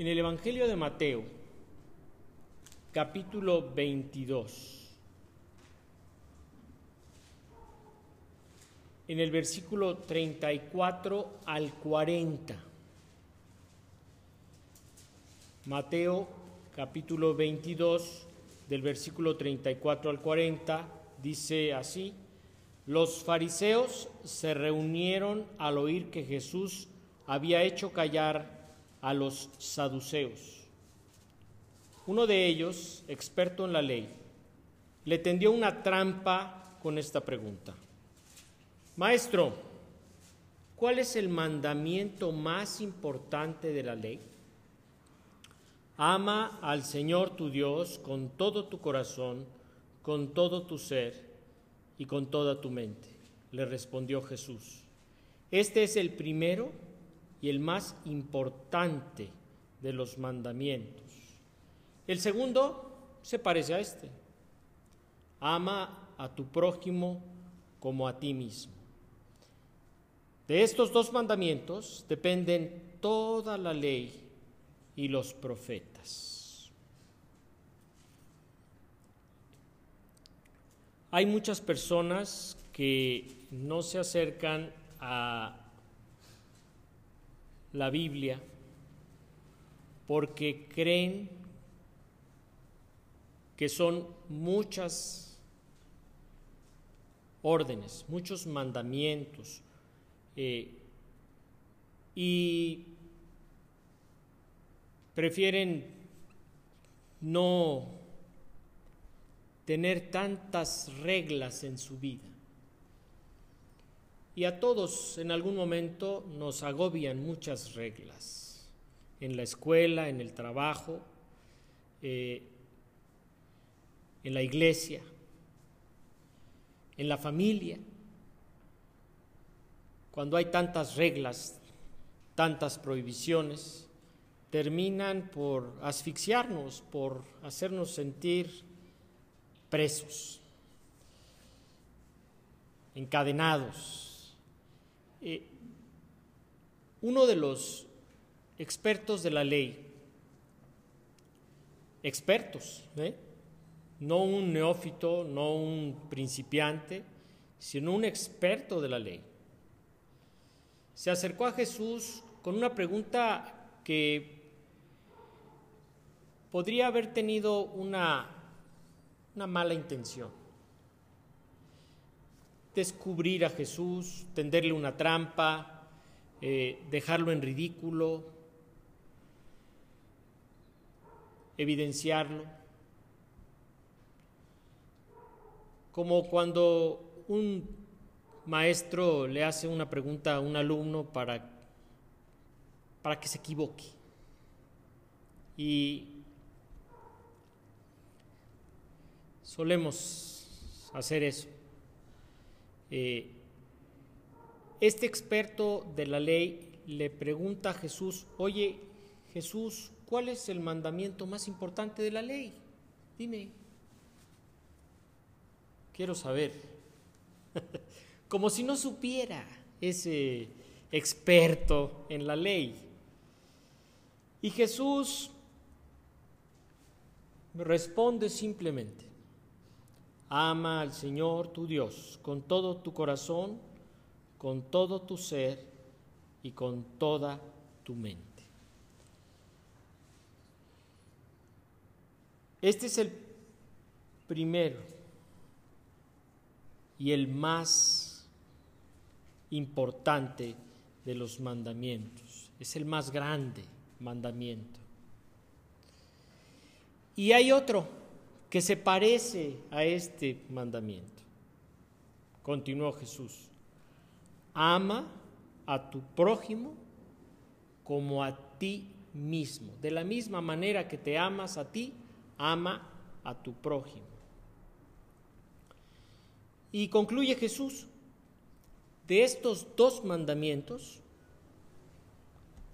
En el Evangelio de Mateo, capítulo 22, en el versículo 34 al 40. Mateo capítulo 22, del versículo 34 al 40, dice así, los fariseos se reunieron al oír que Jesús había hecho callar a los saduceos. Uno de ellos, experto en la ley, le tendió una trampa con esta pregunta. Maestro, ¿cuál es el mandamiento más importante de la ley? Ama al Señor tu Dios con todo tu corazón, con todo tu ser y con toda tu mente, le respondió Jesús. Este es el primero y el más importante de los mandamientos. El segundo se parece a este. Ama a tu prójimo como a ti mismo. De estos dos mandamientos dependen toda la ley y los profetas. Hay muchas personas que no se acercan a la Biblia porque creen que son muchas órdenes, muchos mandamientos, eh, y prefieren no tener tantas reglas en su vida. Y a todos en algún momento nos agobian muchas reglas, en la escuela, en el trabajo, eh, en la iglesia, en la familia. Cuando hay tantas reglas, tantas prohibiciones, terminan por asfixiarnos, por hacernos sentir presos, encadenados eh, uno de los expertos de la ley, expertos, ¿eh? no un neófito, no un principiante, sino un experto de la ley, se acercó a Jesús con una pregunta que podría haber tenido una, una mala intención descubrir a Jesús, tenderle una trampa, eh, dejarlo en ridículo, evidenciarlo. Como cuando un maestro le hace una pregunta a un alumno para, para que se equivoque. Y solemos hacer eso. Eh, este experto de la ley le pregunta a Jesús, oye Jesús, ¿cuál es el mandamiento más importante de la ley? Dime. Quiero saber. Como si no supiera ese experto en la ley. Y Jesús responde simplemente, Ama al Señor tu Dios con todo tu corazón, con todo tu ser y con toda tu mente. Este es el primero y el más importante de los mandamientos. Es el más grande mandamiento. Y hay otro que se parece a este mandamiento. Continuó Jesús, ama a tu prójimo como a ti mismo. De la misma manera que te amas a ti, ama a tu prójimo. Y concluye Jesús, de estos dos mandamientos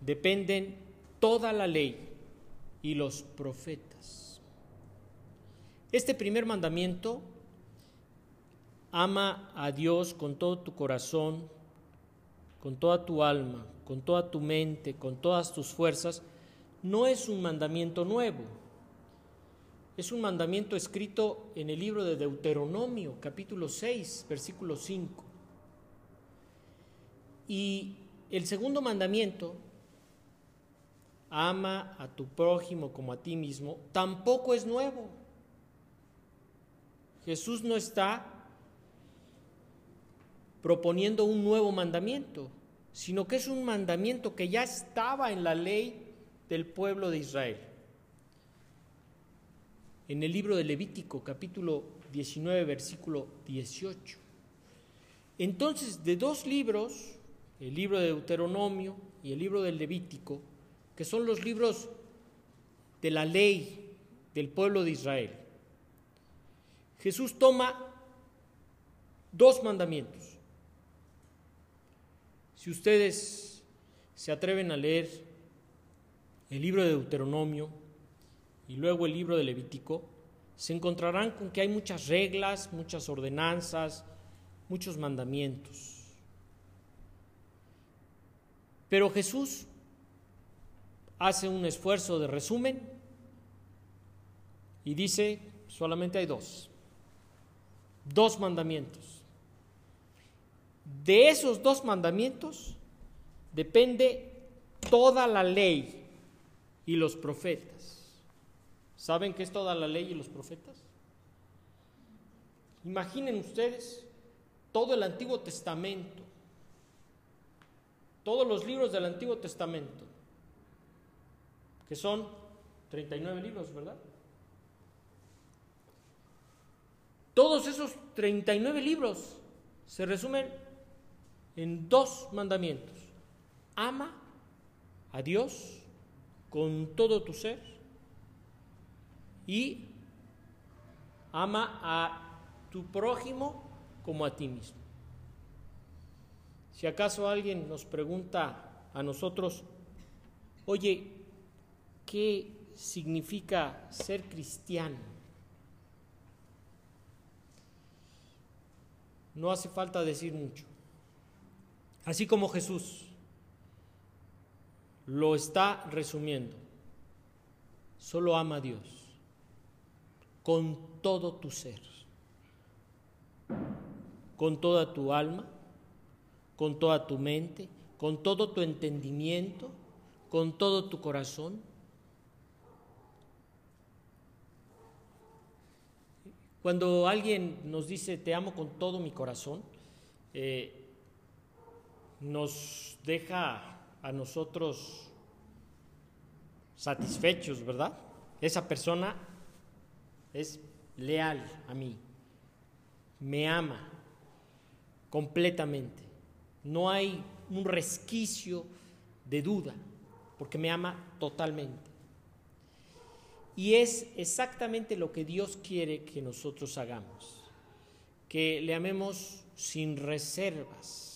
dependen toda la ley y los profetas. Este primer mandamiento, ama a Dios con todo tu corazón, con toda tu alma, con toda tu mente, con todas tus fuerzas, no es un mandamiento nuevo, es un mandamiento escrito en el libro de Deuteronomio, capítulo 6, versículo 5. Y el segundo mandamiento, ama a tu prójimo como a ti mismo, tampoco es nuevo. Jesús no está proponiendo un nuevo mandamiento, sino que es un mandamiento que ya estaba en la ley del pueblo de Israel. En el libro de Levítico, capítulo 19, versículo 18. Entonces, de dos libros, el libro de Deuteronomio y el libro del Levítico, que son los libros de la ley del pueblo de Israel, Jesús toma dos mandamientos. Si ustedes se atreven a leer el libro de Deuteronomio y luego el libro de Levítico, se encontrarán con que hay muchas reglas, muchas ordenanzas, muchos mandamientos. Pero Jesús hace un esfuerzo de resumen y dice, solamente hay dos, dos mandamientos. De esos dos mandamientos depende toda la ley y los profetas. ¿Saben qué es toda la ley y los profetas? Imaginen ustedes todo el Antiguo Testamento, todos los libros del Antiguo Testamento, que son 39 libros, ¿verdad? Todos esos 39 libros se resumen en dos mandamientos. Ama a Dios con todo tu ser y ama a tu prójimo como a ti mismo. Si acaso alguien nos pregunta a nosotros, oye, ¿qué significa ser cristiano? No hace falta decir mucho. Así como Jesús lo está resumiendo, solo ama a Dios con todo tu ser, con toda tu alma, con toda tu mente, con todo tu entendimiento, con todo tu corazón. Cuando alguien nos dice te amo con todo mi corazón, eh, nos deja a nosotros satisfechos, ¿verdad? Esa persona es leal a mí, me ama completamente. No hay un resquicio de duda, porque me ama totalmente. Y es exactamente lo que Dios quiere que nosotros hagamos, que le amemos sin reservas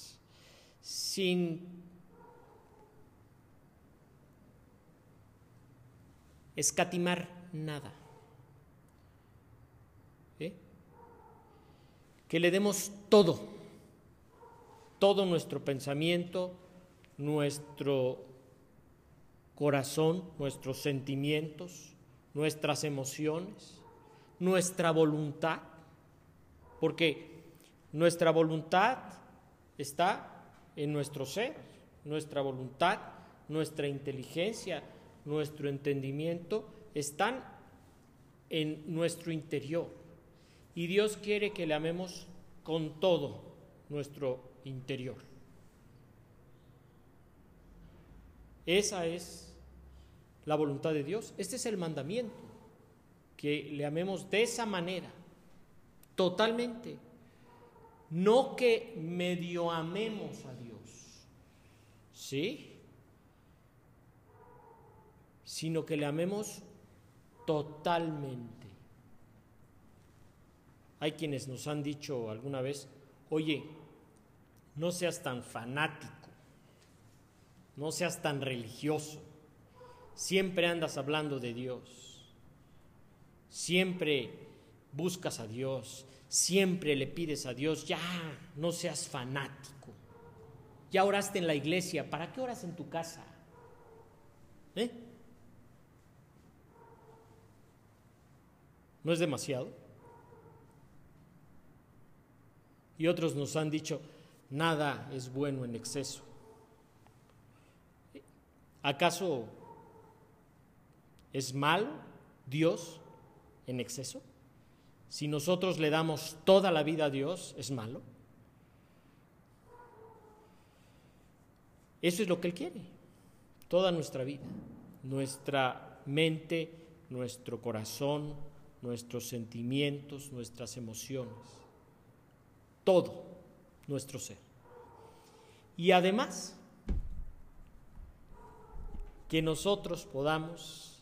sin escatimar nada. ¿Eh? Que le demos todo, todo nuestro pensamiento, nuestro corazón, nuestros sentimientos, nuestras emociones, nuestra voluntad, porque nuestra voluntad está en nuestro ser, nuestra voluntad, nuestra inteligencia, nuestro entendimiento están en nuestro interior. Y Dios quiere que le amemos con todo nuestro interior. Esa es la voluntad de Dios. Este es el mandamiento, que le amemos de esa manera, totalmente. No que medio amemos a Dios ¿sí? Sino que le amemos totalmente. Hay quienes nos han dicho alguna vez, oye, no seas tan fanático, no seas tan religioso, Siempre andas hablando de Dios. Siempre buscas a Dios. Siempre le pides a Dios, ya no seas fanático. Ya oraste en la iglesia, ¿para qué oras en tu casa? ¿Eh? ¿No es demasiado? Y otros nos han dicho, nada es bueno en exceso. ¿Acaso es malo Dios en exceso? Si nosotros le damos toda la vida a Dios, ¿es malo? Eso es lo que Él quiere, toda nuestra vida, nuestra mente, nuestro corazón, nuestros sentimientos, nuestras emociones, todo nuestro ser. Y además, que nosotros podamos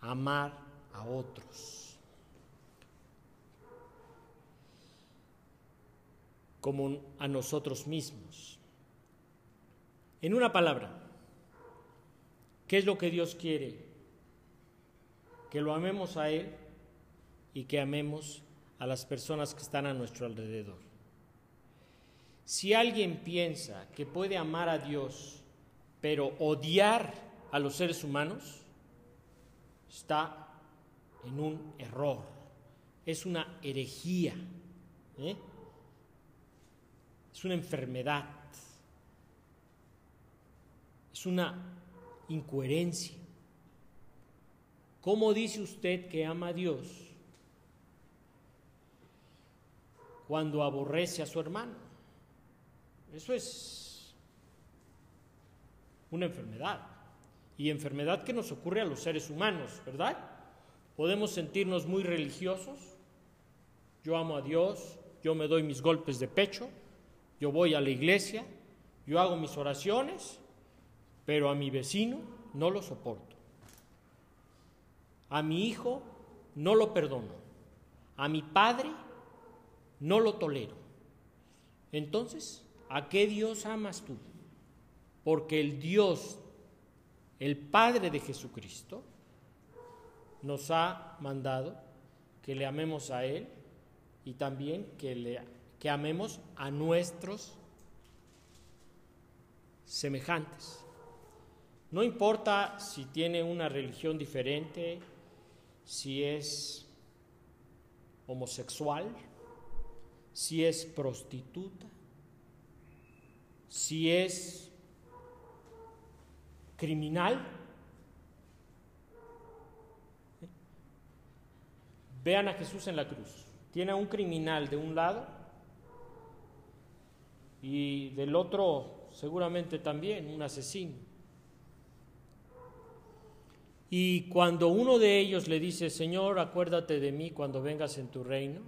amar a otros como a nosotros mismos. En una palabra, ¿qué es lo que Dios quiere? Que lo amemos a Él y que amemos a las personas que están a nuestro alrededor. Si alguien piensa que puede amar a Dios, pero odiar a los seres humanos, está en un error, es una herejía, ¿eh? es una enfermedad, es una incoherencia. ¿Cómo dice usted que ama a Dios cuando aborrece a su hermano? Eso es una enfermedad. Y enfermedad que nos ocurre a los seres humanos, ¿verdad? Podemos sentirnos muy religiosos. Yo amo a Dios, yo me doy mis golpes de pecho, yo voy a la iglesia, yo hago mis oraciones, pero a mi vecino no lo soporto. A mi hijo no lo perdono. A mi padre no lo tolero. Entonces, ¿a qué Dios amas tú? Porque el Dios, el Padre de Jesucristo, nos ha mandado que le amemos a Él y también que, le, que amemos a nuestros semejantes. No importa si tiene una religión diferente, si es homosexual, si es prostituta, si es criminal. Vean a Jesús en la cruz. Tiene a un criminal de un lado y del otro seguramente también un asesino. Y cuando uno de ellos le dice, Señor, acuérdate de mí cuando vengas en tu reino,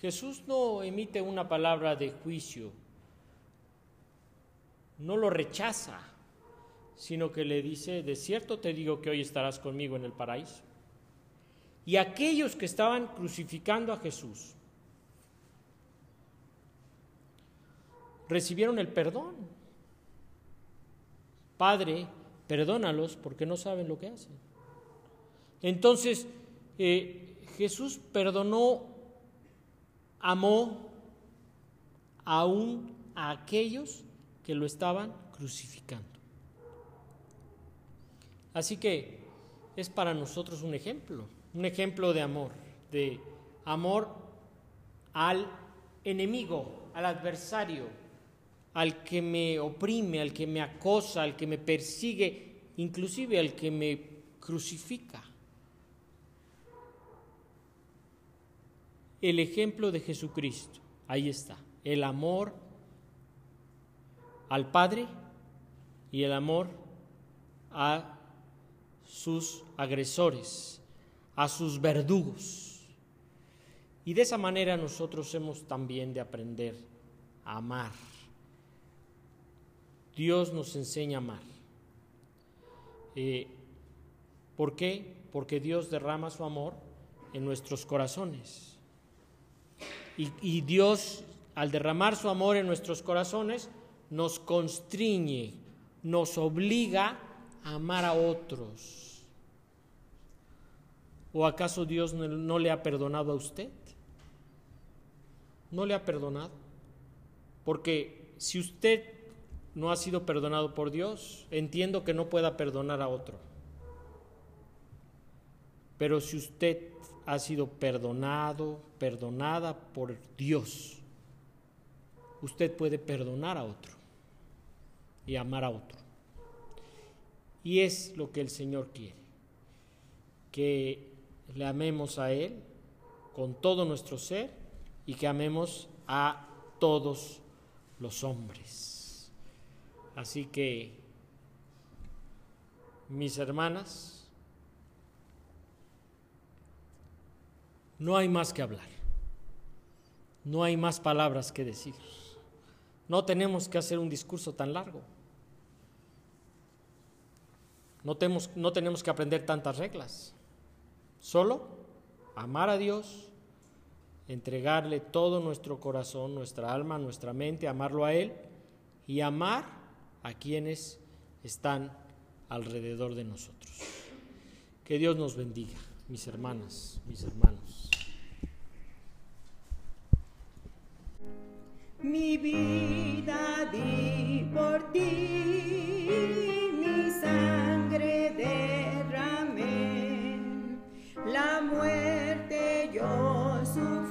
Jesús no emite una palabra de juicio, no lo rechaza, sino que le dice, de cierto te digo que hoy estarás conmigo en el paraíso. Y aquellos que estaban crucificando a Jesús recibieron el perdón. Padre, perdónalos porque no saben lo que hacen. Entonces, eh, Jesús perdonó, amó aún a aquellos que lo estaban crucificando. Así que es para nosotros un ejemplo, un ejemplo de amor, de amor al enemigo, al adversario, al que me oprime, al que me acosa, al que me persigue, inclusive al que me crucifica. El ejemplo de Jesucristo, ahí está, el amor al Padre y el amor a sus agresores, a sus verdugos. Y de esa manera nosotros hemos también de aprender a amar Dios nos enseña a amar. Eh, ¿Por qué? Porque Dios derrama su amor en nuestros corazones. Y, y Dios, al derramar su amor en nuestros corazones, nos constriñe, nos obliga amar a otros. ¿O acaso Dios no le ha perdonado a usted? ¿No le ha perdonado? Porque si usted no ha sido perdonado por Dios, entiendo que no pueda perdonar a otro. Pero si usted ha sido perdonado, perdonada por Dios, usted puede perdonar a otro y amar a otro. Y es lo que el Señor quiere, que le amemos a Él con todo nuestro ser y que amemos a todos los hombres. Así que, mis hermanas, no hay más que hablar, no hay más palabras que decir, no tenemos que hacer un discurso tan largo. No tenemos, no tenemos que aprender tantas reglas. Solo amar a Dios, entregarle todo nuestro corazón, nuestra alma, nuestra mente, amarlo a Él y amar a quienes están alrededor de nosotros. Que Dios nos bendiga, mis hermanas, mis hermanos. Mi vida di por ti muerte yo sufrí.